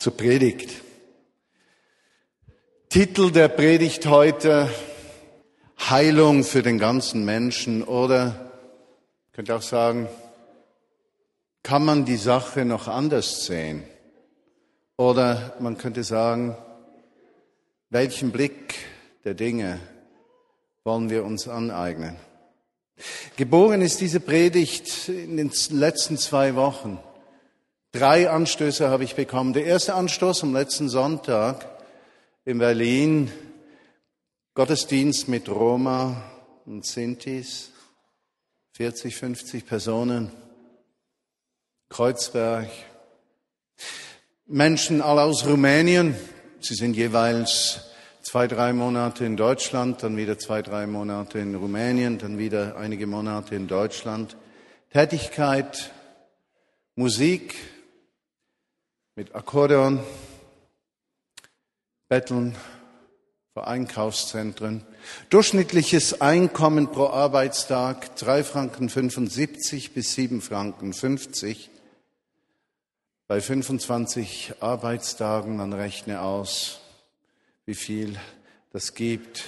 zur Predigt. Titel der Predigt heute Heilung für den ganzen Menschen oder könnte auch sagen, kann man die Sache noch anders sehen? Oder man könnte sagen, welchen Blick der Dinge wollen wir uns aneignen? Geboren ist diese Predigt in den letzten zwei Wochen. Drei Anstöße habe ich bekommen. Der erste Anstoß am letzten Sonntag in Berlin, Gottesdienst mit Roma und Sintis, 40, 50 Personen, Kreuzberg, Menschen alle aus Rumänien, sie sind jeweils zwei, drei Monate in Deutschland, dann wieder zwei, drei Monate in Rumänien, dann wieder einige Monate in Deutschland. Tätigkeit, Musik, mit Akkordeon, Betteln vor Einkaufszentren. Durchschnittliches Einkommen pro Arbeitstag drei Franken 75 bis sieben Franken 50. Bei 25 Arbeitstagen, man rechne aus, wie viel das gibt.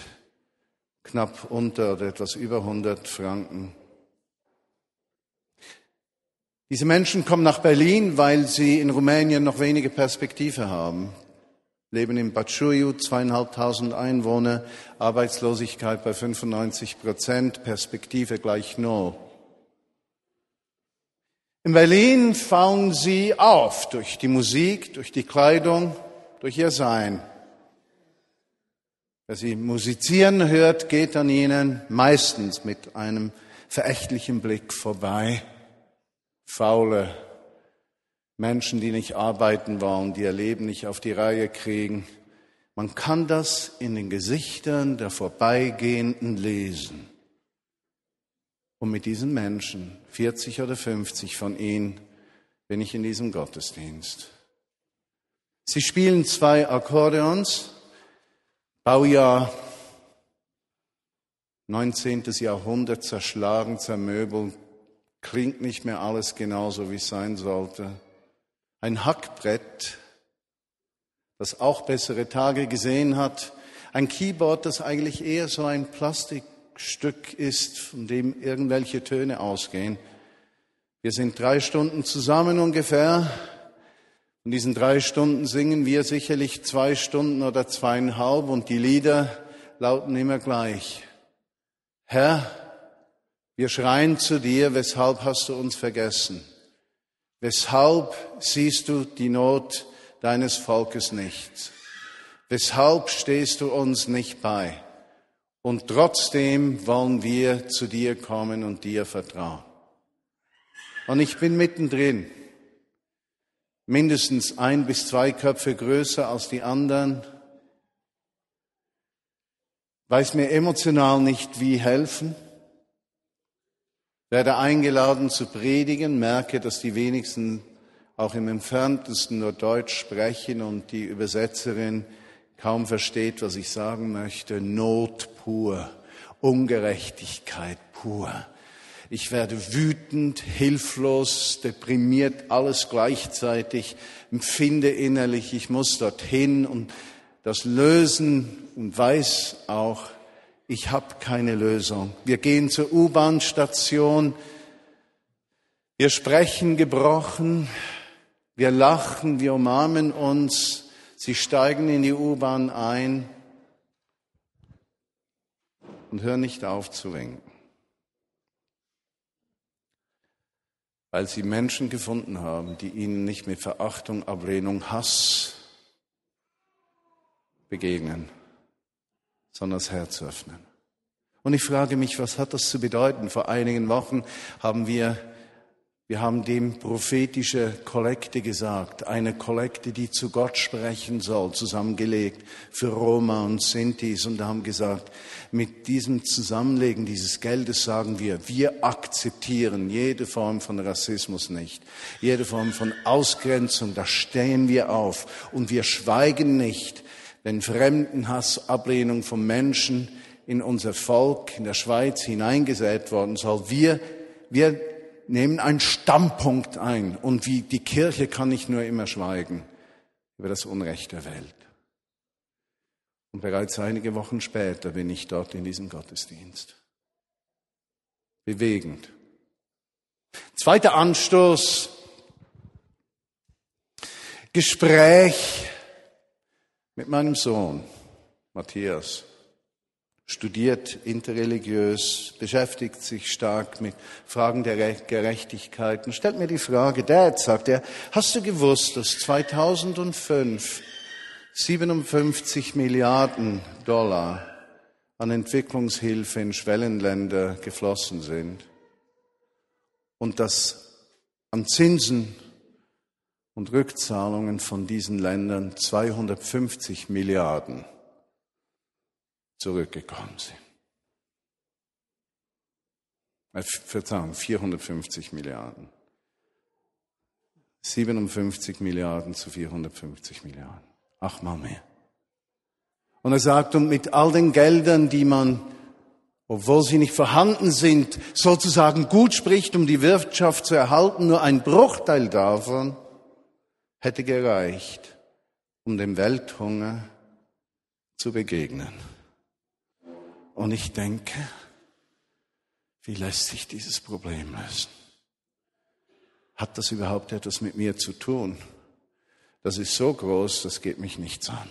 Knapp unter oder etwas über 100 Franken diese Menschen kommen nach Berlin, weil sie in Rumänien noch wenige Perspektive haben. Leben in Baciuiu, zweieinhalbtausend Einwohner, Arbeitslosigkeit bei 95 Prozent, Perspektive gleich null. In Berlin fallen sie auf durch die Musik, durch die Kleidung, durch ihr Sein. Wer sie musizieren hört, geht an ihnen meistens mit einem verächtlichen Blick vorbei faule Menschen, die nicht arbeiten wollen, die ihr Leben nicht auf die Reihe kriegen. Man kann das in den Gesichtern der Vorbeigehenden lesen. Und mit diesen Menschen, 40 oder 50 von ihnen, bin ich in diesem Gottesdienst. Sie spielen zwei Akkordeons, Baujahr 19. Jahrhundert, zerschlagen, zermöbelt, klingt nicht mehr alles genauso, wie es sein sollte. Ein Hackbrett, das auch bessere Tage gesehen hat. Ein Keyboard, das eigentlich eher so ein Plastikstück ist, von dem irgendwelche Töne ausgehen. Wir sind drei Stunden zusammen ungefähr. In diesen drei Stunden singen wir sicherlich zwei Stunden oder zweieinhalb und die Lieder lauten immer gleich. Herr, wir schreien zu dir, weshalb hast du uns vergessen? Weshalb siehst du die Not deines Volkes nicht? Weshalb stehst du uns nicht bei? Und trotzdem wollen wir zu dir kommen und dir vertrauen. Und ich bin mittendrin, mindestens ein bis zwei Köpfe größer als die anderen, weiß mir emotional nicht, wie helfen werde eingeladen zu predigen, merke, dass die wenigsten auch im entferntesten nur Deutsch sprechen und die Übersetzerin kaum versteht, was ich sagen möchte. Not pur, Ungerechtigkeit pur. Ich werde wütend, hilflos, deprimiert, alles gleichzeitig, empfinde innerlich, ich muss dorthin und das lösen und weiß auch, ich habe keine Lösung. Wir gehen zur U-Bahn-Station, wir sprechen gebrochen, wir lachen, wir umarmen uns, sie steigen in die U-Bahn ein und hören nicht auf zu winken. Weil sie Menschen gefunden haben, die ihnen nicht mit Verachtung, Ablehnung, Hass begegnen sondern das Herz öffnen. Und ich frage mich, was hat das zu bedeuten? Vor einigen Wochen haben wir, wir haben dem prophetische Kollekte gesagt, eine Kollekte, die zu Gott sprechen soll, zusammengelegt für Roma und Sintis und haben gesagt, mit diesem Zusammenlegen dieses Geldes sagen wir, wir akzeptieren jede Form von Rassismus nicht, jede Form von Ausgrenzung, da stehen wir auf und wir schweigen nicht, wenn Fremdenhass, Ablehnung von Menschen in unser Volk in der Schweiz hineingesät worden soll. Wir, wir nehmen einen Standpunkt ein und wie die Kirche kann nicht nur immer schweigen. über das Unrecht der Welt. Und bereits einige Wochen später bin ich dort in diesem Gottesdienst. Bewegend. Zweiter Anstoß. Gespräch mit meinem Sohn, Matthias studiert interreligiös, beschäftigt sich stark mit Fragen der Gerechtigkeit und stellt mir die Frage, Dad, sagt er, hast du gewusst, dass 2005 57 Milliarden Dollar an Entwicklungshilfe in Schwellenländer geflossen sind und dass an Zinsen und Rückzahlungen von diesen Ländern 250 Milliarden zurückgekommen sind. Äh, Verzeihung, 450 Milliarden. 57 Milliarden zu 450 Milliarden. Achtmal mehr. Und er sagt, und mit all den Geldern, die man, obwohl sie nicht vorhanden sind, sozusagen gut spricht, um die Wirtschaft zu erhalten, nur ein Bruchteil davon hätte gereicht, um dem Welthunger zu begegnen. Und ich denke, wie lässt sich dieses Problem lösen? Hat das überhaupt etwas mit mir zu tun? Das ist so groß, das geht mich nichts an.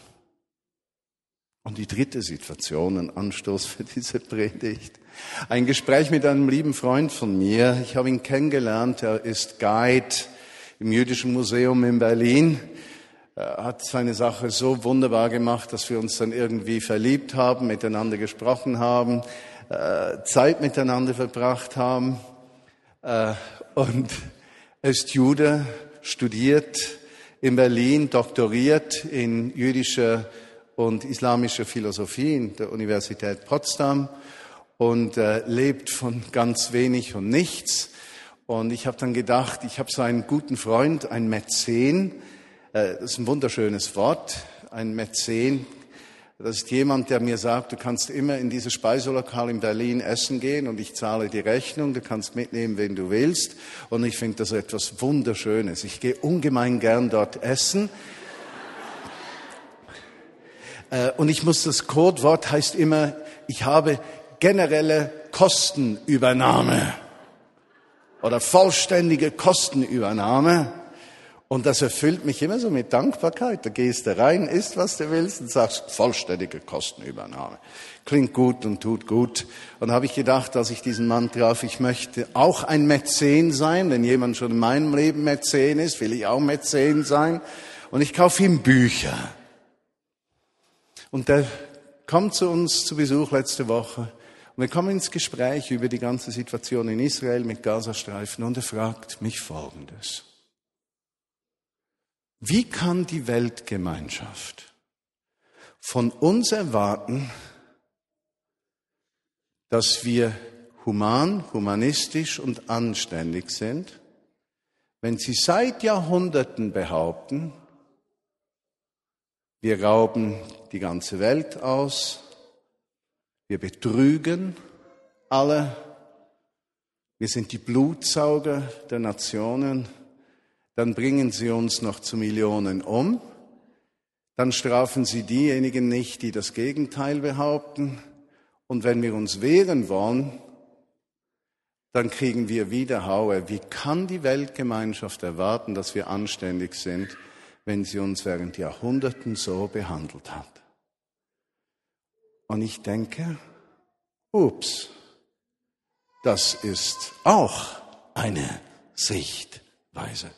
Und die dritte Situation, ein Anstoß für diese Predigt. Ein Gespräch mit einem lieben Freund von mir. Ich habe ihn kennengelernt. Er ist Guide im Jüdischen Museum in Berlin hat seine Sache so wunderbar gemacht, dass wir uns dann irgendwie verliebt haben, miteinander gesprochen haben, äh, Zeit miteinander verbracht haben. Äh, und er ist Jude, studiert in Berlin, doktoriert in jüdischer und islamischer Philosophie in der Universität Potsdam und äh, lebt von ganz wenig und nichts. Und ich habe dann gedacht, ich habe so einen guten Freund, einen Mäzen, äh, das ist ein wunderschönes Wort, ein Mäzen. Das ist jemand, der mir sagt, du kannst immer in dieses Speiselokal in Berlin essen gehen und ich zahle die Rechnung, du kannst mitnehmen, wen du willst. Und ich finde das etwas Wunderschönes. Ich gehe ungemein gern dort essen. Äh, und ich muss, das Codewort heißt immer, ich habe generelle Kostenübernahme oder vollständige Kostenübernahme. Und das erfüllt mich immer so mit Dankbarkeit. Da gehst du rein, isst, was du willst und sagst, vollständige Kostenübernahme. Klingt gut und tut gut. Und habe ich gedacht, als ich diesen Mann traf, ich möchte auch ein Mäzen sein. Wenn jemand schon in meinem Leben Mäzen ist, will ich auch Mäzen sein. Und ich kaufe ihm Bücher. Und der kommt zu uns zu Besuch letzte Woche. Und wir kommen ins Gespräch über die ganze Situation in Israel mit Gazastreifen und er fragt mich Folgendes. Wie kann die Weltgemeinschaft von uns erwarten, dass wir human, humanistisch und anständig sind, wenn sie seit Jahrhunderten behaupten, wir rauben die ganze Welt aus, wir betrügen alle, wir sind die Blutsauger der Nationen, dann bringen sie uns noch zu Millionen um, dann strafen sie diejenigen nicht, die das Gegenteil behaupten, und wenn wir uns wehren wollen, dann kriegen wir wieder Haue. Wie kann die Weltgemeinschaft erwarten, dass wir anständig sind, wenn sie uns während Jahrhunderten so behandelt hat? Und ich denke, ups, das ist auch eine Sichtweise.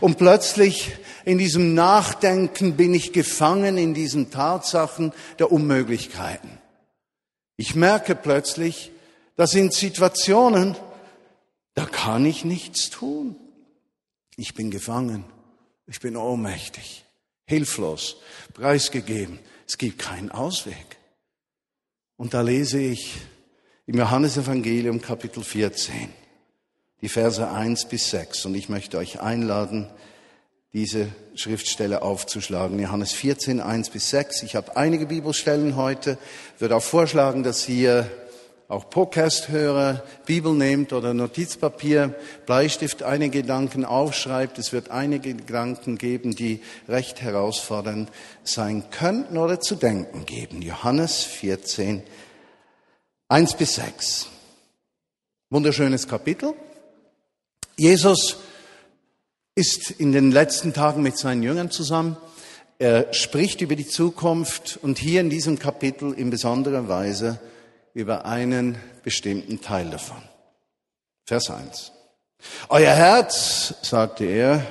Und plötzlich in diesem Nachdenken bin ich gefangen in diesen Tatsachen der Unmöglichkeiten. Ich merke plötzlich, das sind Situationen, da kann ich nichts tun. Ich bin gefangen. Ich bin ohnmächtig, hilflos, preisgegeben. Es gibt keinen Ausweg. Und da lese ich im Johannesevangelium Kapitel 14 die Verse 1 bis 6. Und ich möchte euch einladen, diese Schriftstelle aufzuschlagen. Johannes 14, 1 bis 6. Ich habe einige Bibelstellen heute, würde auch vorschlagen, dass ihr auch Podcast-Hörer Bibel nehmt oder Notizpapier, Bleistift, einige Gedanken aufschreibt. Es wird einige Gedanken geben, die recht herausfordernd sein könnten oder zu denken geben. Johannes 14, 1 bis 6. Wunderschönes Kapitel. Jesus ist in den letzten Tagen mit seinen Jüngern zusammen. Er spricht über die Zukunft und hier in diesem Kapitel in besonderer Weise über einen bestimmten Teil davon. Vers 1. Euer Herz, sagte er,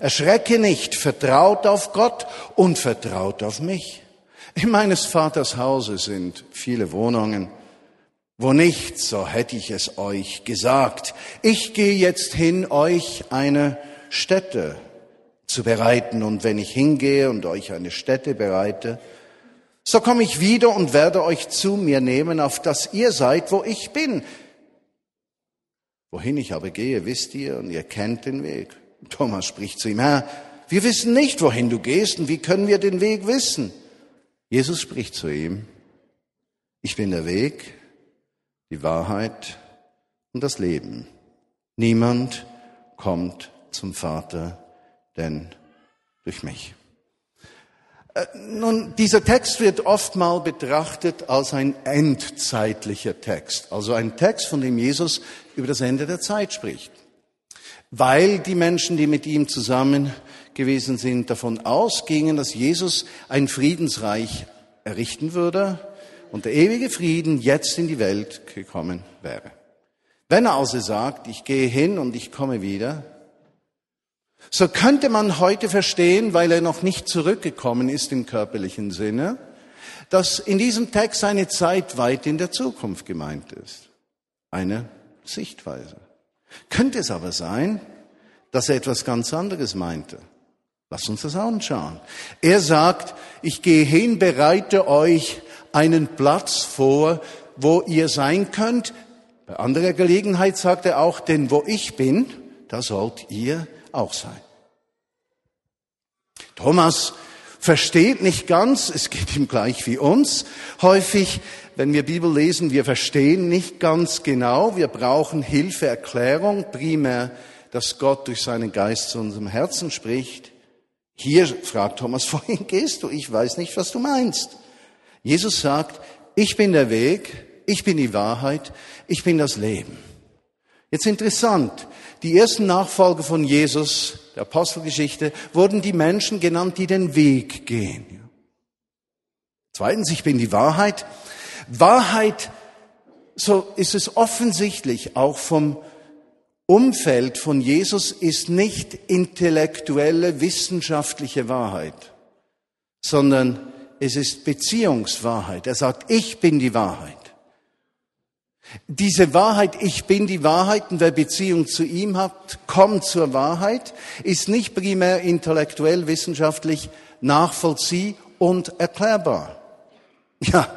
erschrecke nicht, vertraut auf Gott und vertraut auf mich. In meines Vaters Hause sind viele Wohnungen. Wo nicht, so hätte ich es euch gesagt. Ich gehe jetzt hin, euch eine Stätte zu bereiten. Und wenn ich hingehe und euch eine Stätte bereite, so komme ich wieder und werde euch zu mir nehmen, auf dass ihr seid, wo ich bin. Wohin ich aber gehe, wisst ihr, und ihr kennt den Weg. Thomas spricht zu ihm, Herr, wir wissen nicht, wohin du gehst, und wie können wir den Weg wissen? Jesus spricht zu ihm, ich bin der Weg, die Wahrheit und das Leben. Niemand kommt zum Vater, denn durch mich. Äh, nun, dieser Text wird oft mal betrachtet als ein endzeitlicher Text, also ein Text, von dem Jesus über das Ende der Zeit spricht. Weil die Menschen, die mit ihm zusammen gewesen sind, davon ausgingen, dass Jesus ein Friedensreich errichten würde und der ewige Frieden jetzt in die Welt gekommen wäre. Wenn er also sagt, ich gehe hin und ich komme wieder, so könnte man heute verstehen, weil er noch nicht zurückgekommen ist im körperlichen Sinne, dass in diesem Text eine Zeit weit in der Zukunft gemeint ist. Eine Sichtweise. Könnte es aber sein, dass er etwas ganz anderes meinte. Lass uns das anschauen. Er sagt, ich gehe hin, bereite euch einen Platz vor, wo ihr sein könnt. Bei anderer Gelegenheit sagt er auch, denn wo ich bin, da sollt ihr auch sein. Thomas versteht nicht ganz, es geht ihm gleich wie uns. Häufig, wenn wir Bibel lesen, wir verstehen nicht ganz genau, wir brauchen Hilfe, Erklärung, primär, dass Gott durch seinen Geist zu unserem Herzen spricht. Hier fragt Thomas, wohin gehst du? Ich weiß nicht, was du meinst. Jesus sagt, ich bin der Weg, ich bin die Wahrheit, ich bin das Leben. Jetzt interessant, die ersten Nachfolger von Jesus, der Apostelgeschichte, wurden die Menschen genannt, die den Weg gehen. Zweitens, ich bin die Wahrheit. Wahrheit, so ist es offensichtlich, auch vom Umfeld von Jesus ist nicht intellektuelle, wissenschaftliche Wahrheit, sondern es ist Beziehungswahrheit. Er sagt, ich bin die Wahrheit. Diese Wahrheit, ich bin die Wahrheit und wer Beziehung zu ihm hat, kommt zur Wahrheit, ist nicht primär intellektuell, wissenschaftlich nachvollzieh und erklärbar. Ja,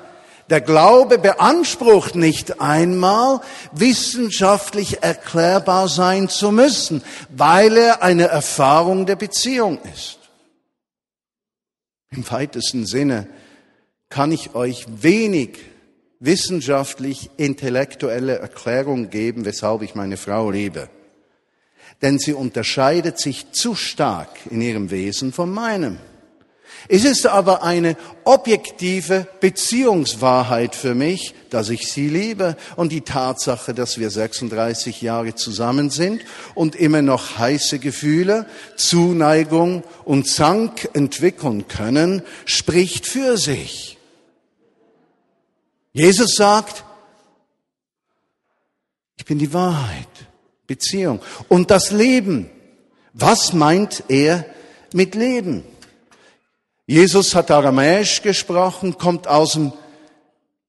der Glaube beansprucht nicht einmal, wissenschaftlich erklärbar sein zu müssen, weil er eine Erfahrung der Beziehung ist. Im weitesten Sinne kann ich euch wenig wissenschaftlich intellektuelle Erklärung geben, weshalb ich meine Frau liebe. Denn sie unterscheidet sich zu stark in ihrem Wesen von meinem. Es ist aber eine objektive Beziehungswahrheit für mich, dass ich sie liebe und die Tatsache, dass wir 36 Jahre zusammen sind und immer noch heiße Gefühle, Zuneigung und Zank entwickeln können, spricht für sich. Jesus sagt, ich bin die Wahrheit, Beziehung. Und das Leben, was meint er mit Leben? Jesus hat Aramäisch gesprochen, kommt aus dem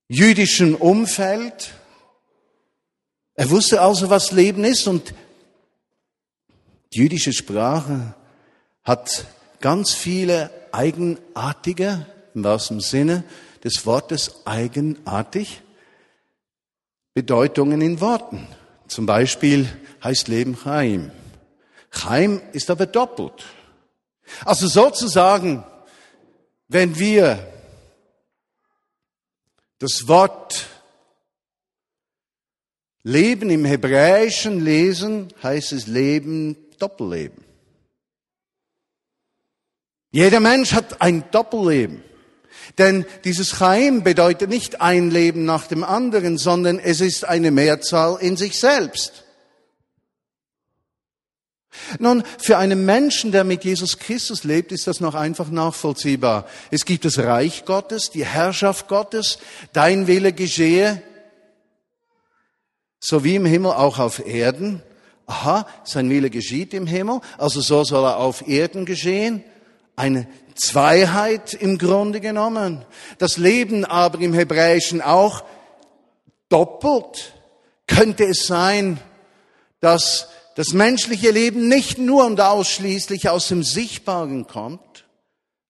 jüdischen Umfeld. Er wusste also, was Leben ist und die jüdische Sprache hat ganz viele eigenartige, im wahrsten Sinne, des Wortes eigenartig Bedeutungen in Worten. Zum Beispiel heißt Leben Chaim. Chaim ist aber doppelt. Also sozusagen, wenn wir das Wort Leben im hebräischen Lesen heißt es Leben, Doppelleben. Jeder Mensch hat ein Doppelleben. Denn dieses Chaim bedeutet nicht ein Leben nach dem anderen, sondern es ist eine Mehrzahl in sich selbst. Nun, für einen Menschen, der mit Jesus Christus lebt, ist das noch einfach nachvollziehbar. Es gibt das Reich Gottes, die Herrschaft Gottes, dein Wille geschehe, so wie im Himmel auch auf Erden. Aha, sein Wille geschieht im Himmel, also so soll er auf Erden geschehen. Eine Zweiheit im Grunde genommen. Das Leben aber im Hebräischen auch doppelt. Könnte es sein, dass das menschliche Leben nicht nur und ausschließlich aus dem Sichtbaren kommt,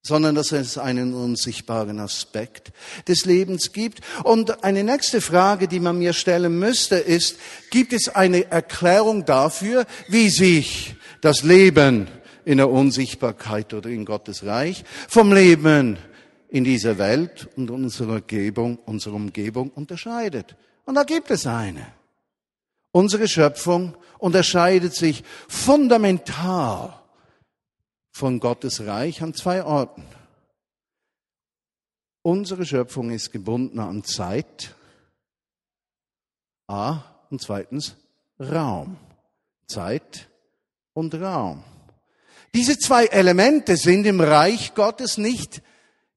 sondern dass es einen unsichtbaren Aspekt des Lebens gibt. Und eine nächste Frage, die man mir stellen müsste, ist, gibt es eine Erklärung dafür, wie sich das Leben in der Unsichtbarkeit oder in Gottes Reich vom Leben in dieser Welt und unserer Umgebung, unserer Umgebung unterscheidet? Und da gibt es eine. Unsere Schöpfung unterscheidet sich fundamental von Gottes Reich an zwei Orten. Unsere Schöpfung ist gebunden an Zeit, A, und zweitens Raum. Zeit und Raum. Diese zwei Elemente sind im Reich Gottes nicht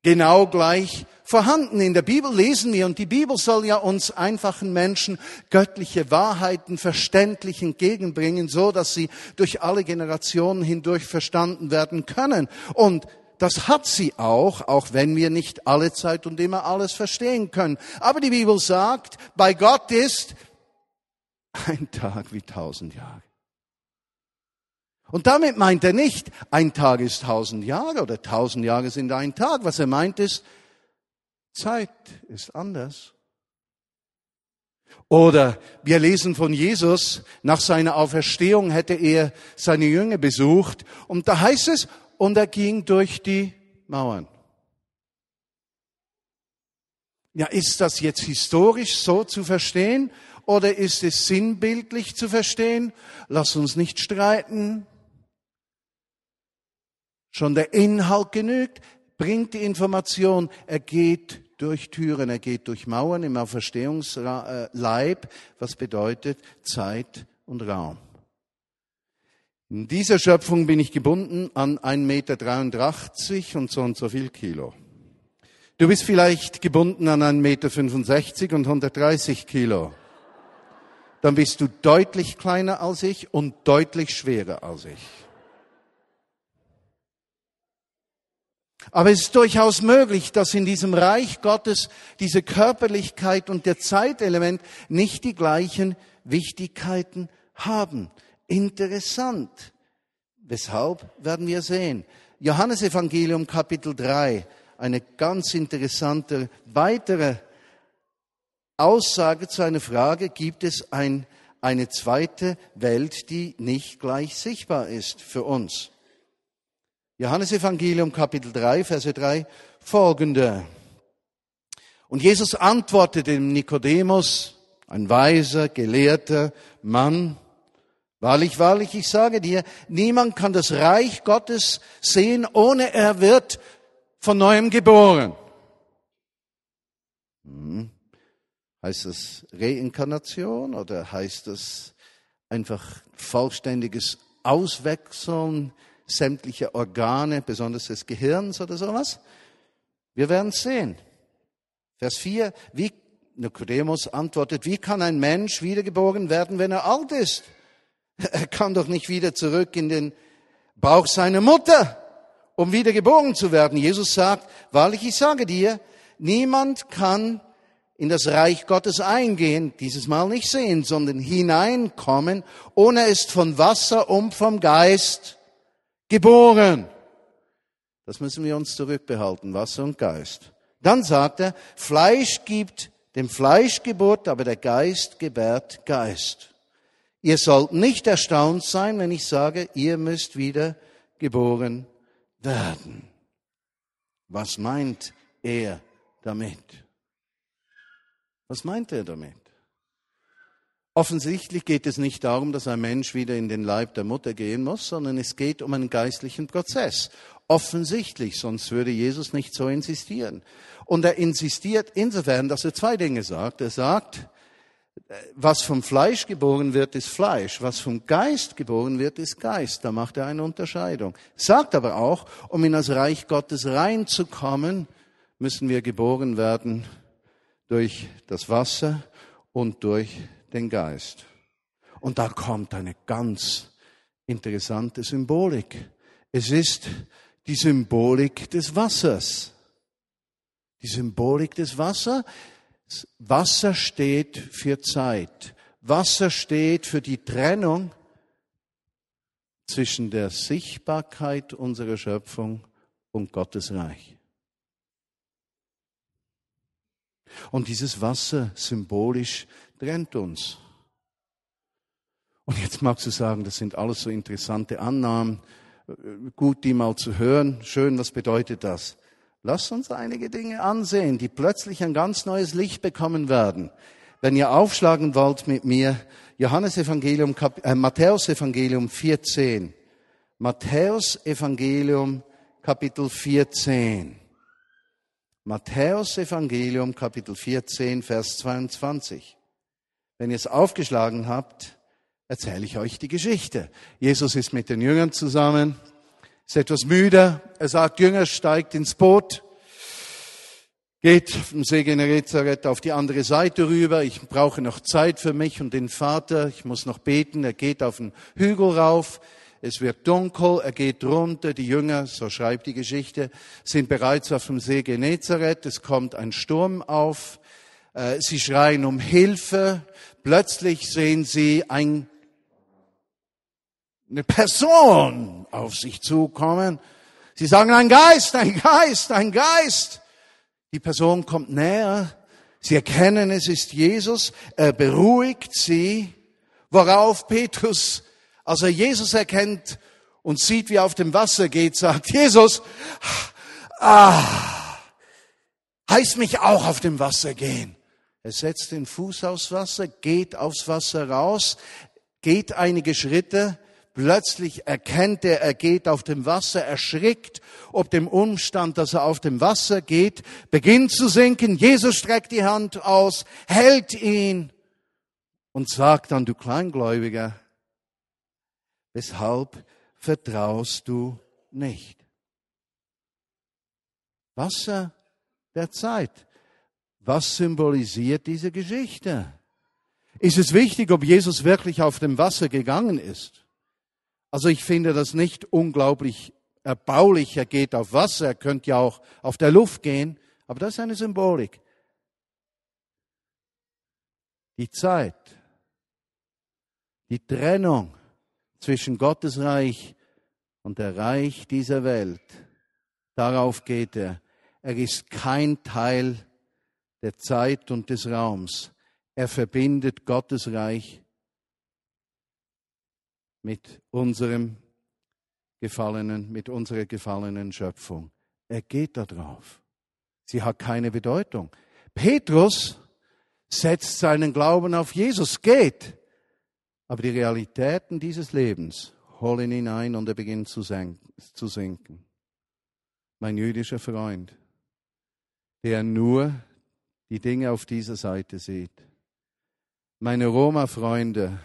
genau gleich vorhanden. In der Bibel lesen wir, und die Bibel soll ja uns einfachen Menschen göttliche Wahrheiten verständlich entgegenbringen, so dass sie durch alle Generationen hindurch verstanden werden können. Und das hat sie auch, auch wenn wir nicht alle Zeit und immer alles verstehen können. Aber die Bibel sagt, bei Gott ist ein Tag wie tausend Jahre. Und damit meint er nicht, ein Tag ist tausend Jahre oder tausend Jahre sind ein Tag. Was er meint ist, Zeit ist anders. Oder wir lesen von Jesus, nach seiner Auferstehung hätte er seine Jünger besucht und da heißt es, und er ging durch die Mauern. Ja, ist das jetzt historisch so zu verstehen oder ist es sinnbildlich zu verstehen? Lass uns nicht streiten. Schon der Inhalt genügt bringt die Information, er geht durch Türen, er geht durch Mauern im Auferstehungsleib, was bedeutet Zeit und Raum. In dieser Schöpfung bin ich gebunden an 1,83 Meter und so und so viel Kilo. Du bist vielleicht gebunden an 1,65 Meter und 130 Kilo. Dann bist du deutlich kleiner als ich und deutlich schwerer als ich. Aber es ist durchaus möglich, dass in diesem Reich Gottes diese Körperlichkeit und der Zeitelement nicht die gleichen Wichtigkeiten haben. Interessant. Weshalb werden wir sehen. Johannes Evangelium Kapitel 3, eine ganz interessante weitere Aussage zu einer Frage, gibt es ein, eine zweite Welt, die nicht gleich sichtbar ist für uns. Johannes Evangelium Kapitel 3, Verse 3 folgende. Und Jesus antwortete dem Nikodemus, ein weiser, gelehrter Mann, Wahrlich, wahrlich, ich sage dir, niemand kann das Reich Gottes sehen, ohne er wird von neuem geboren. Hm. Heißt das Reinkarnation oder heißt das einfach vollständiges Auswechseln sämtliche Organe, besonders des Gehirns oder sowas? Wir werden sehen. Vers 4, wie Nikodemus antwortet, wie kann ein Mensch wiedergeboren werden, wenn er alt ist? Er kann doch nicht wieder zurück in den Bauch seiner Mutter, um wiedergeboren zu werden. Jesus sagt, wahrlich, ich sage dir, niemand kann in das Reich Gottes eingehen, dieses Mal nicht sehen, sondern hineinkommen, ohne ist von Wasser und vom Geist geboren. Das müssen wir uns zurückbehalten, Wasser und Geist. Dann sagt er, Fleisch gibt dem Fleisch Geburt, aber der Geist gebärt Geist. Ihr sollt nicht erstaunt sein, wenn ich sage, ihr müsst wieder geboren werden. Was meint er damit? Was meint er damit? Offensichtlich geht es nicht darum, dass ein Mensch wieder in den Leib der Mutter gehen muss, sondern es geht um einen geistlichen Prozess. Offensichtlich, sonst würde Jesus nicht so insistieren. Und er insistiert insofern, dass er zwei Dinge sagt. Er sagt, was vom Fleisch geboren wird, ist Fleisch. Was vom Geist geboren wird, ist Geist. Da macht er eine Unterscheidung. Sagt aber auch, um in das Reich Gottes reinzukommen, müssen wir geboren werden durch das Wasser und durch den Geist. Und da kommt eine ganz interessante Symbolik. Es ist die Symbolik des Wassers. Die Symbolik des Wassers. Wasser steht für Zeit. Wasser steht für die Trennung zwischen der Sichtbarkeit unserer Schöpfung und Gottes Reich. Und dieses Wasser symbolisch trennt uns. Und jetzt magst du sagen, das sind alles so interessante Annahmen, gut die mal zu hören. Schön, was bedeutet das? Lass uns einige Dinge ansehen, die plötzlich ein ganz neues Licht bekommen werden. Wenn ihr aufschlagen wollt mit mir, Johannes Evangelium, äh, Matthäus Evangelium 14. Matthäus Evangelium Kapitel 14. Matthäus Evangelium Kapitel 14, Vers 22. Wenn ihr es aufgeschlagen habt, erzähle ich euch die Geschichte. Jesus ist mit den Jüngern zusammen ist etwas müde. Er sagt, Jünger, steigt ins Boot, geht vom See Genezareth auf die andere Seite rüber. Ich brauche noch Zeit für mich und den Vater. Ich muss noch beten. Er geht auf den Hügel rauf. Es wird dunkel, er geht runter, die Jünger, so schreibt die Geschichte, sind bereits auf dem See Genezareth, es kommt ein Sturm auf, äh, sie schreien um Hilfe, plötzlich sehen sie ein eine Person auf sich zukommen. Sie sagen, ein Geist, ein Geist, ein Geist. Die Person kommt näher. Sie erkennen, es ist Jesus. Er beruhigt sie. Worauf Petrus, als er Jesus erkennt und sieht, wie er auf dem Wasser geht, sagt, Jesus, ah, heißt mich auch auf dem Wasser gehen. Er setzt den Fuß aufs Wasser, geht aufs Wasser raus, geht einige Schritte, Plötzlich erkennt er, er geht auf dem Wasser, erschrickt ob dem Umstand, dass er auf dem Wasser geht, beginnt zu sinken. Jesus streckt die Hand aus, hält ihn und sagt dann, du Kleingläubiger, weshalb vertraust du nicht? Wasser der Zeit. Was symbolisiert diese Geschichte? Ist es wichtig, ob Jesus wirklich auf dem Wasser gegangen ist? Also ich finde das nicht unglaublich erbaulich. Er geht auf Wasser, er könnte ja auch auf der Luft gehen, aber das ist eine Symbolik. Die Zeit, die Trennung zwischen Gottes Reich und der Reich dieser Welt, darauf geht er. Er ist kein Teil der Zeit und des Raums. Er verbindet Gottes Reich mit unserem gefallenen, mit unserer gefallenen Schöpfung. Er geht da drauf. Sie hat keine Bedeutung. Petrus setzt seinen Glauben auf Jesus, geht. Aber die Realitäten dieses Lebens holen ihn ein und er beginnt zu sinken. Mein jüdischer Freund, der nur die Dinge auf dieser Seite sieht. Meine Roma-Freunde,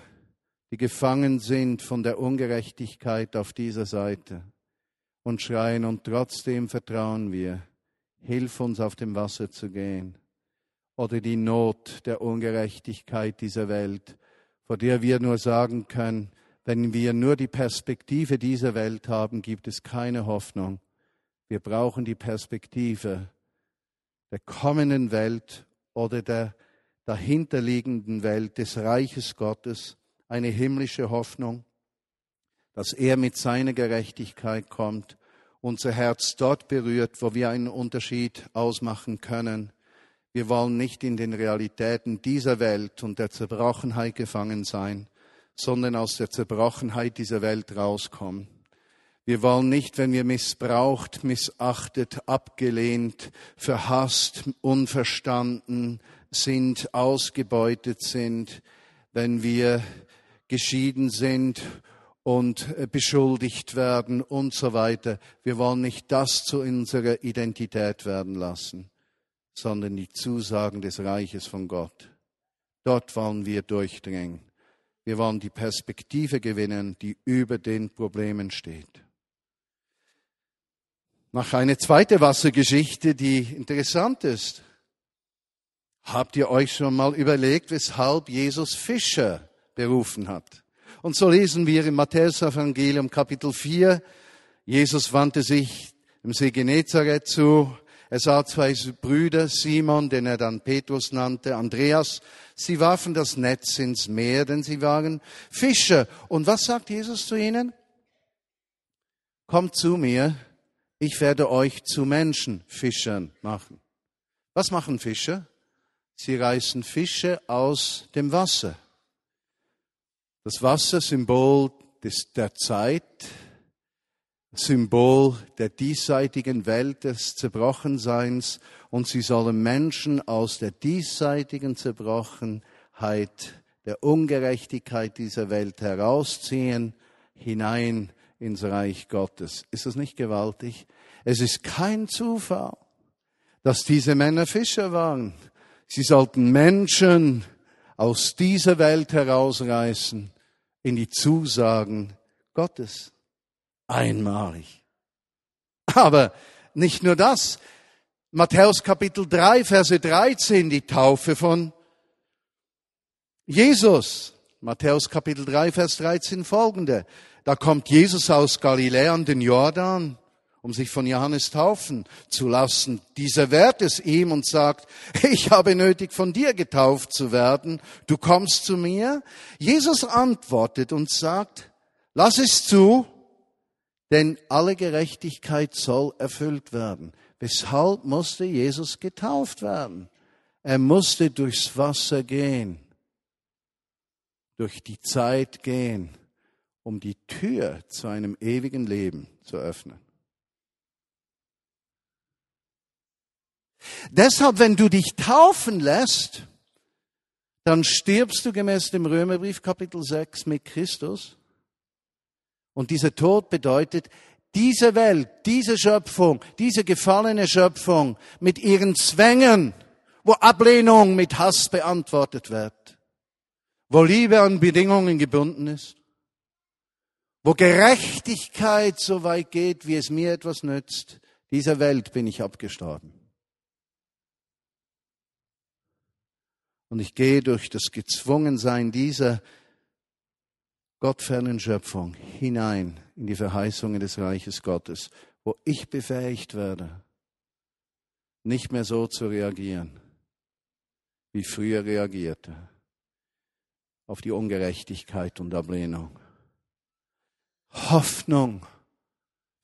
die gefangen sind von der Ungerechtigkeit auf dieser Seite und schreien, und trotzdem vertrauen wir, hilf uns auf dem Wasser zu gehen. Oder die Not der Ungerechtigkeit dieser Welt, vor der wir nur sagen können, wenn wir nur die Perspektive dieser Welt haben, gibt es keine Hoffnung. Wir brauchen die Perspektive der kommenden Welt oder der dahinterliegenden Welt des Reiches Gottes, eine himmlische Hoffnung, dass er mit seiner Gerechtigkeit kommt, unser Herz dort berührt, wo wir einen Unterschied ausmachen können. Wir wollen nicht in den Realitäten dieser Welt und der Zerbrochenheit gefangen sein, sondern aus der Zerbrochenheit dieser Welt rauskommen. Wir wollen nicht, wenn wir missbraucht, missachtet, abgelehnt, verhasst, unverstanden sind, ausgebeutet sind, wenn wir geschieden sind und äh, beschuldigt werden und so weiter. Wir wollen nicht das zu unserer Identität werden lassen, sondern die Zusagen des Reiches von Gott. Dort wollen wir durchdringen. Wir wollen die Perspektive gewinnen, die über den Problemen steht. Noch eine zweite Wassergeschichte, die interessant ist. Habt ihr euch schon mal überlegt, weshalb Jesus Fischer berufen hat? Und so lesen wir im Matthäus-Evangelium Kapitel 4, Jesus wandte sich im See Genezareth zu. Er sah zwei Brüder, Simon, den er dann Petrus nannte, Andreas. Sie warfen das Netz ins Meer, denn sie waren Fischer. Und was sagt Jesus zu ihnen? Kommt zu mir, ich werde euch zu Menschenfischern machen. Was machen Fischer? Sie reißen Fische aus dem Wasser. Das Wasser, Symbol des, der Zeit, Symbol der diesseitigen Welt des Zerbrochenseins und sie sollen Menschen aus der diesseitigen Zerbrochenheit, der Ungerechtigkeit dieser Welt herausziehen, hinein ins Reich Gottes. Ist das nicht gewaltig? Es ist kein Zufall, dass diese Männer Fischer waren. Sie sollten Menschen aus dieser Welt herausreißen in die Zusagen Gottes. Einmalig. Aber nicht nur das. Matthäus Kapitel 3, Verse 13, die Taufe von Jesus. Matthäus Kapitel 3, Vers 13 folgende. Da kommt Jesus aus Galiläa an den Jordan um sich von Johannes taufen zu lassen. Dieser wehrt es ihm und sagt, ich habe nötig, von dir getauft zu werden. Du kommst zu mir. Jesus antwortet und sagt, lass es zu, denn alle Gerechtigkeit soll erfüllt werden. Weshalb musste Jesus getauft werden? Er musste durchs Wasser gehen, durch die Zeit gehen, um die Tür zu einem ewigen Leben zu öffnen. Deshalb, wenn du dich taufen lässt, dann stirbst du gemäß dem Römerbrief Kapitel 6 mit Christus. Und dieser Tod bedeutet, diese Welt, diese Schöpfung, diese gefallene Schöpfung mit ihren Zwängen, wo Ablehnung mit Hass beantwortet wird, wo Liebe an Bedingungen gebunden ist, wo Gerechtigkeit so weit geht, wie es mir etwas nützt, dieser Welt bin ich abgestorben. Und ich gehe durch das Gezwungensein dieser gottfernen Schöpfung hinein in die Verheißungen des Reiches Gottes, wo ich befähigt werde, nicht mehr so zu reagieren, wie früher reagierte, auf die Ungerechtigkeit und Ablehnung. Hoffnung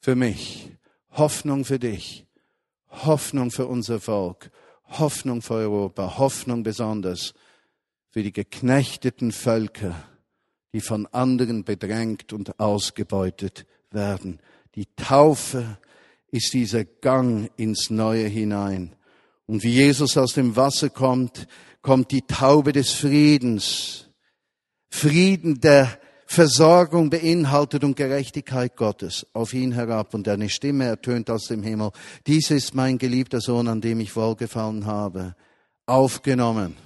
für mich, Hoffnung für dich, Hoffnung für unser Volk, Hoffnung für Europa, Hoffnung besonders für die geknechteten Völker, die von anderen bedrängt und ausgebeutet werden. Die Taufe ist dieser Gang ins Neue hinein. Und wie Jesus aus dem Wasser kommt, kommt die Taube des Friedens. Frieden, der Versorgung beinhaltet und Gerechtigkeit Gottes auf ihn herab und eine Stimme ertönt aus dem Himmel. Dies ist mein geliebter Sohn, an dem ich wohlgefallen habe. Aufgenommen.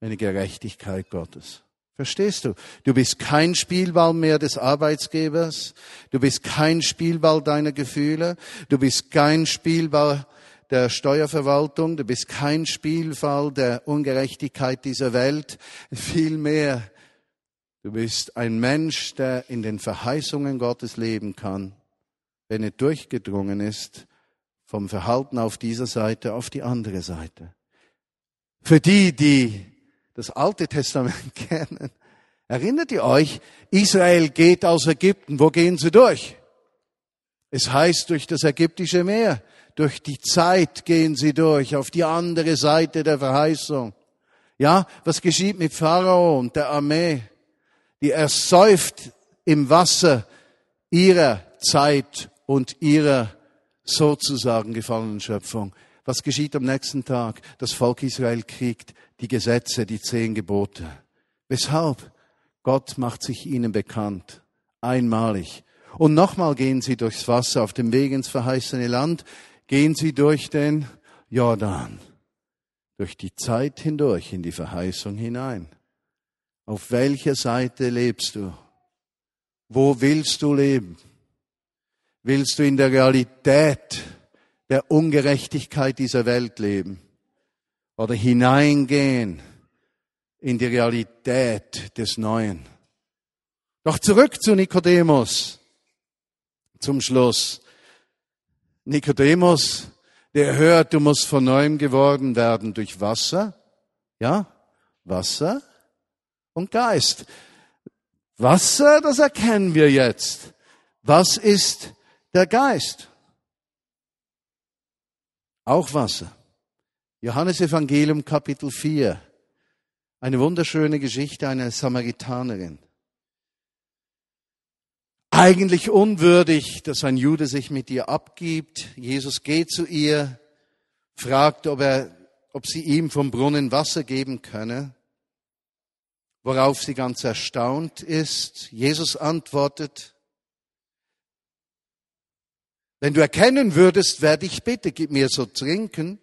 Eine Gerechtigkeit Gottes. Verstehst du? Du bist kein Spielball mehr des Arbeitsgebers. Du bist kein Spielball deiner Gefühle. Du bist kein Spielball der Steuerverwaltung. Du bist kein Spielball der Ungerechtigkeit dieser Welt. Vielmehr Du bist ein Mensch, der in den Verheißungen Gottes leben kann, wenn er durchgedrungen ist vom Verhalten auf dieser Seite auf die andere Seite. Für die, die das Alte Testament kennen, erinnert ihr euch, Israel geht aus Ägypten. Wo gehen sie durch? Es heißt durch das ägyptische Meer. Durch die Zeit gehen sie durch, auf die andere Seite der Verheißung. Ja, was geschieht mit Pharao und der Armee? die ersäuft im Wasser ihrer Zeit und ihrer sozusagen gefallenen Schöpfung. Was geschieht am nächsten Tag? Das Volk Israel kriegt die Gesetze, die zehn Gebote. Weshalb? Gott macht sich ihnen bekannt, einmalig. Und nochmal gehen sie durchs Wasser auf dem Weg ins verheißene Land, gehen sie durch den Jordan, durch die Zeit hindurch in die Verheißung hinein. Auf welcher Seite lebst du? Wo willst du leben? Willst du in der Realität der Ungerechtigkeit dieser Welt leben? Oder hineingehen in die Realität des Neuen? Doch zurück zu Nikodemus. Zum Schluss. Nikodemus, der hört, du musst von neuem geworden werden durch Wasser. Ja? Wasser und Geist. Wasser, das erkennen wir jetzt. Was ist der Geist? Auch Wasser. Johannes Evangelium Kapitel 4. Eine wunderschöne Geschichte einer Samaritanerin. Eigentlich unwürdig, dass ein Jude sich mit ihr abgibt. Jesus geht zu ihr, fragt, ob er, ob sie ihm vom Brunnen Wasser geben könne worauf sie ganz erstaunt ist. Jesus antwortet, wenn du erkennen würdest, wer dich bitte, gib mir so trinken,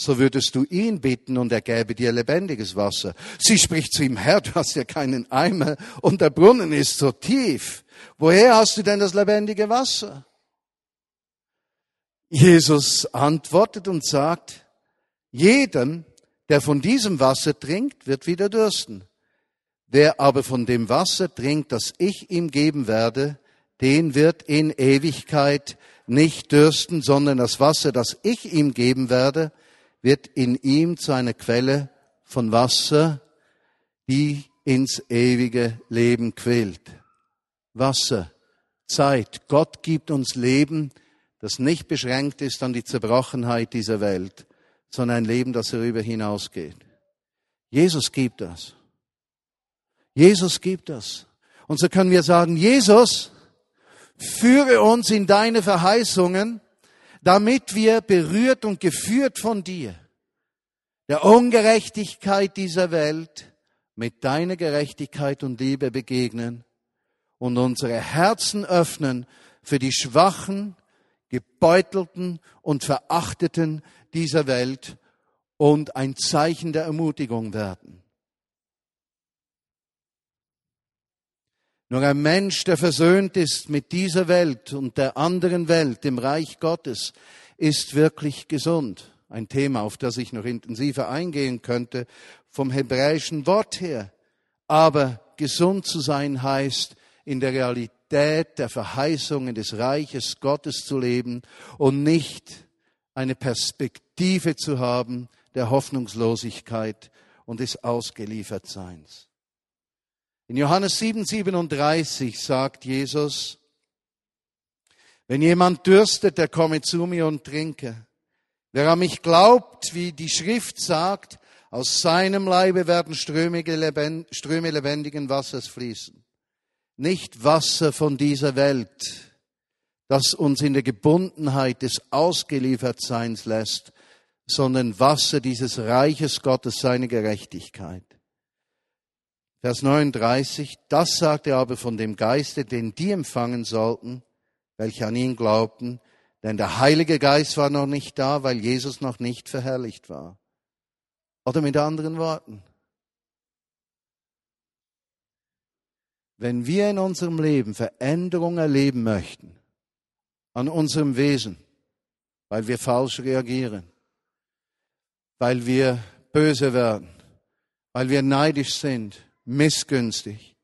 so würdest du ihn bitten und er gäbe dir lebendiges Wasser. Sie spricht zu ihm, Herr, du hast ja keinen Eimer und der Brunnen ist so tief. Woher hast du denn das lebendige Wasser? Jesus antwortet und sagt, jedem, der von diesem Wasser trinkt, wird wieder dürsten. Wer aber von dem Wasser trinkt, das ich ihm geben werde, den wird in Ewigkeit nicht dürsten, sondern das Wasser, das ich ihm geben werde, wird in ihm zu einer Quelle von Wasser, die ins ewige Leben quillt. Wasser, Zeit. Gott gibt uns Leben, das nicht beschränkt ist an die Zerbrochenheit dieser Welt, sondern ein Leben, das darüber hinausgeht. Jesus gibt das. Jesus gibt das. Und so können wir sagen, Jesus, führe uns in deine Verheißungen, damit wir berührt und geführt von dir, der Ungerechtigkeit dieser Welt, mit deiner Gerechtigkeit und Liebe begegnen und unsere Herzen öffnen für die Schwachen, Gebeutelten und Verachteten dieser Welt und ein Zeichen der Ermutigung werden. Nur ein Mensch, der versöhnt ist mit dieser Welt und der anderen Welt, dem Reich Gottes, ist wirklich gesund. Ein Thema, auf das ich noch intensiver eingehen könnte, vom hebräischen Wort her. Aber gesund zu sein heißt, in der Realität der Verheißungen des Reiches Gottes zu leben und nicht eine Perspektive zu haben der Hoffnungslosigkeit und des Ausgeliefertseins. In Johannes 7, 37 sagt Jesus, wenn jemand dürstet, der komme zu mir und trinke. Wer an mich glaubt, wie die Schrift sagt, aus seinem Leibe werden Ströme, lebendigen Wassers fließen. Nicht Wasser von dieser Welt, das uns in der Gebundenheit des Ausgeliefertseins lässt, sondern Wasser dieses Reiches Gottes, seine Gerechtigkeit. Vers 39, das sagt er aber von dem Geiste, den die empfangen sollten, welche an ihn glaubten, denn der Heilige Geist war noch nicht da, weil Jesus noch nicht verherrlicht war. Oder mit anderen Worten, wenn wir in unserem Leben Veränderung erleben möchten, an unserem Wesen, weil wir falsch reagieren, weil wir böse werden, weil wir neidisch sind, missgünstig,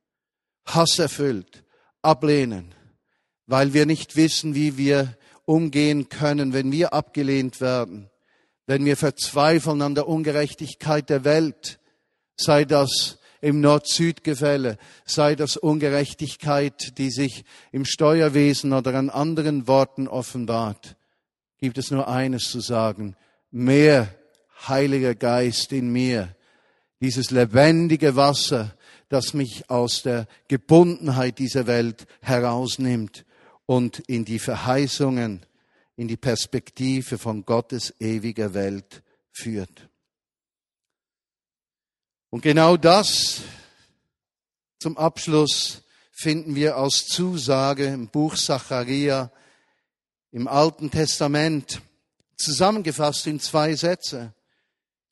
hasserfüllt, ablehnen, weil wir nicht wissen, wie wir umgehen können, wenn wir abgelehnt werden, wenn wir verzweifeln an der Ungerechtigkeit der Welt, sei das im Nord-Süd-Gefälle, sei das Ungerechtigkeit, die sich im Steuerwesen oder an anderen Worten offenbart, gibt es nur eines zu sagen, mehr Heiliger Geist in mir, dieses lebendige Wasser, das mich aus der Gebundenheit dieser Welt herausnimmt und in die Verheißungen, in die Perspektive von Gottes ewiger Welt führt. Und genau das zum Abschluss finden wir als Zusage im Buch Zacharia im Alten Testament, zusammengefasst in zwei Sätze.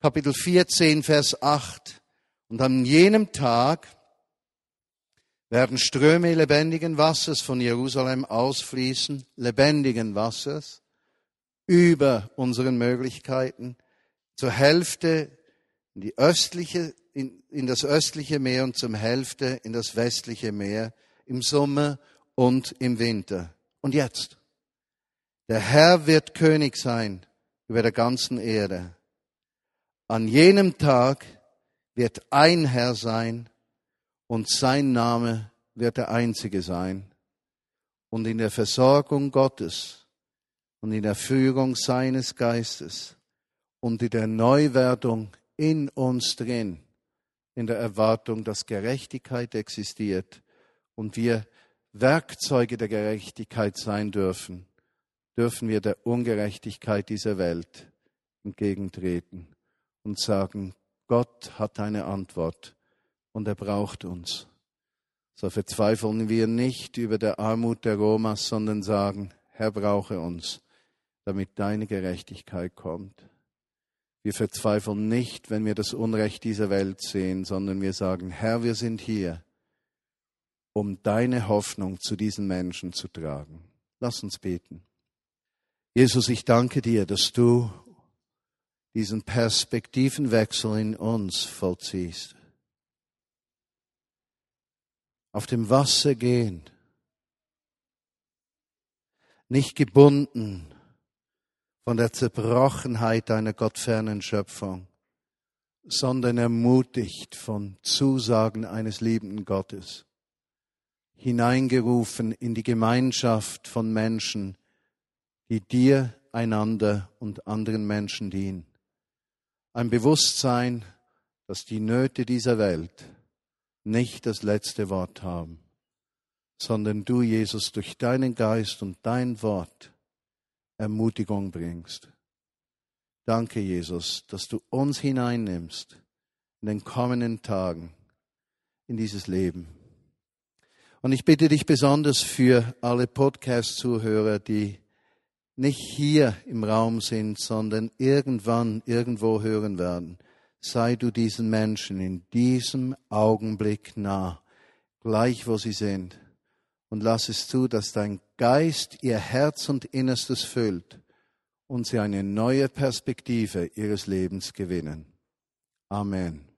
Kapitel 14, Vers 8. Und an jenem Tag werden Ströme lebendigen Wassers von Jerusalem ausfließen, lebendigen Wassers, über unseren Möglichkeiten, zur Hälfte in, die östliche, in, in das östliche Meer und zum Hälfte in das westliche Meer, im Sommer und im Winter. Und jetzt? Der Herr wird König sein über der ganzen Erde. An jenem Tag wird ein Herr sein und sein Name wird der einzige sein. Und in der Versorgung Gottes und in der Führung seines Geistes und in der Neuwerdung in uns drin, in der Erwartung, dass Gerechtigkeit existiert und wir Werkzeuge der Gerechtigkeit sein dürfen, dürfen wir der Ungerechtigkeit dieser Welt entgegentreten und sagen, Gott hat eine Antwort und er braucht uns. So verzweifeln wir nicht über der Armut der Romas, sondern sagen, Herr brauche uns, damit deine Gerechtigkeit kommt. Wir verzweifeln nicht, wenn wir das Unrecht dieser Welt sehen, sondern wir sagen, Herr, wir sind hier, um deine Hoffnung zu diesen Menschen zu tragen. Lass uns beten. Jesus, ich danke dir, dass du diesen Perspektivenwechsel in uns vollziehst. Auf dem Wasser gehen, nicht gebunden von der Zerbrochenheit einer gottfernen Schöpfung, sondern ermutigt von Zusagen eines liebenden Gottes, hineingerufen in die Gemeinschaft von Menschen, die dir, einander und anderen Menschen dienen. Ein Bewusstsein, dass die Nöte dieser Welt nicht das letzte Wort haben, sondern du, Jesus, durch deinen Geist und dein Wort Ermutigung bringst. Danke, Jesus, dass du uns hineinnimmst in den kommenden Tagen in dieses Leben. Und ich bitte dich besonders für alle Podcast-Zuhörer, die nicht hier im Raum sind, sondern irgendwann irgendwo hören werden. Sei du diesen Menschen in diesem Augenblick nah, gleich wo sie sind. Und lass es zu, dass dein Geist ihr Herz und Innerstes füllt und sie eine neue Perspektive ihres Lebens gewinnen. Amen.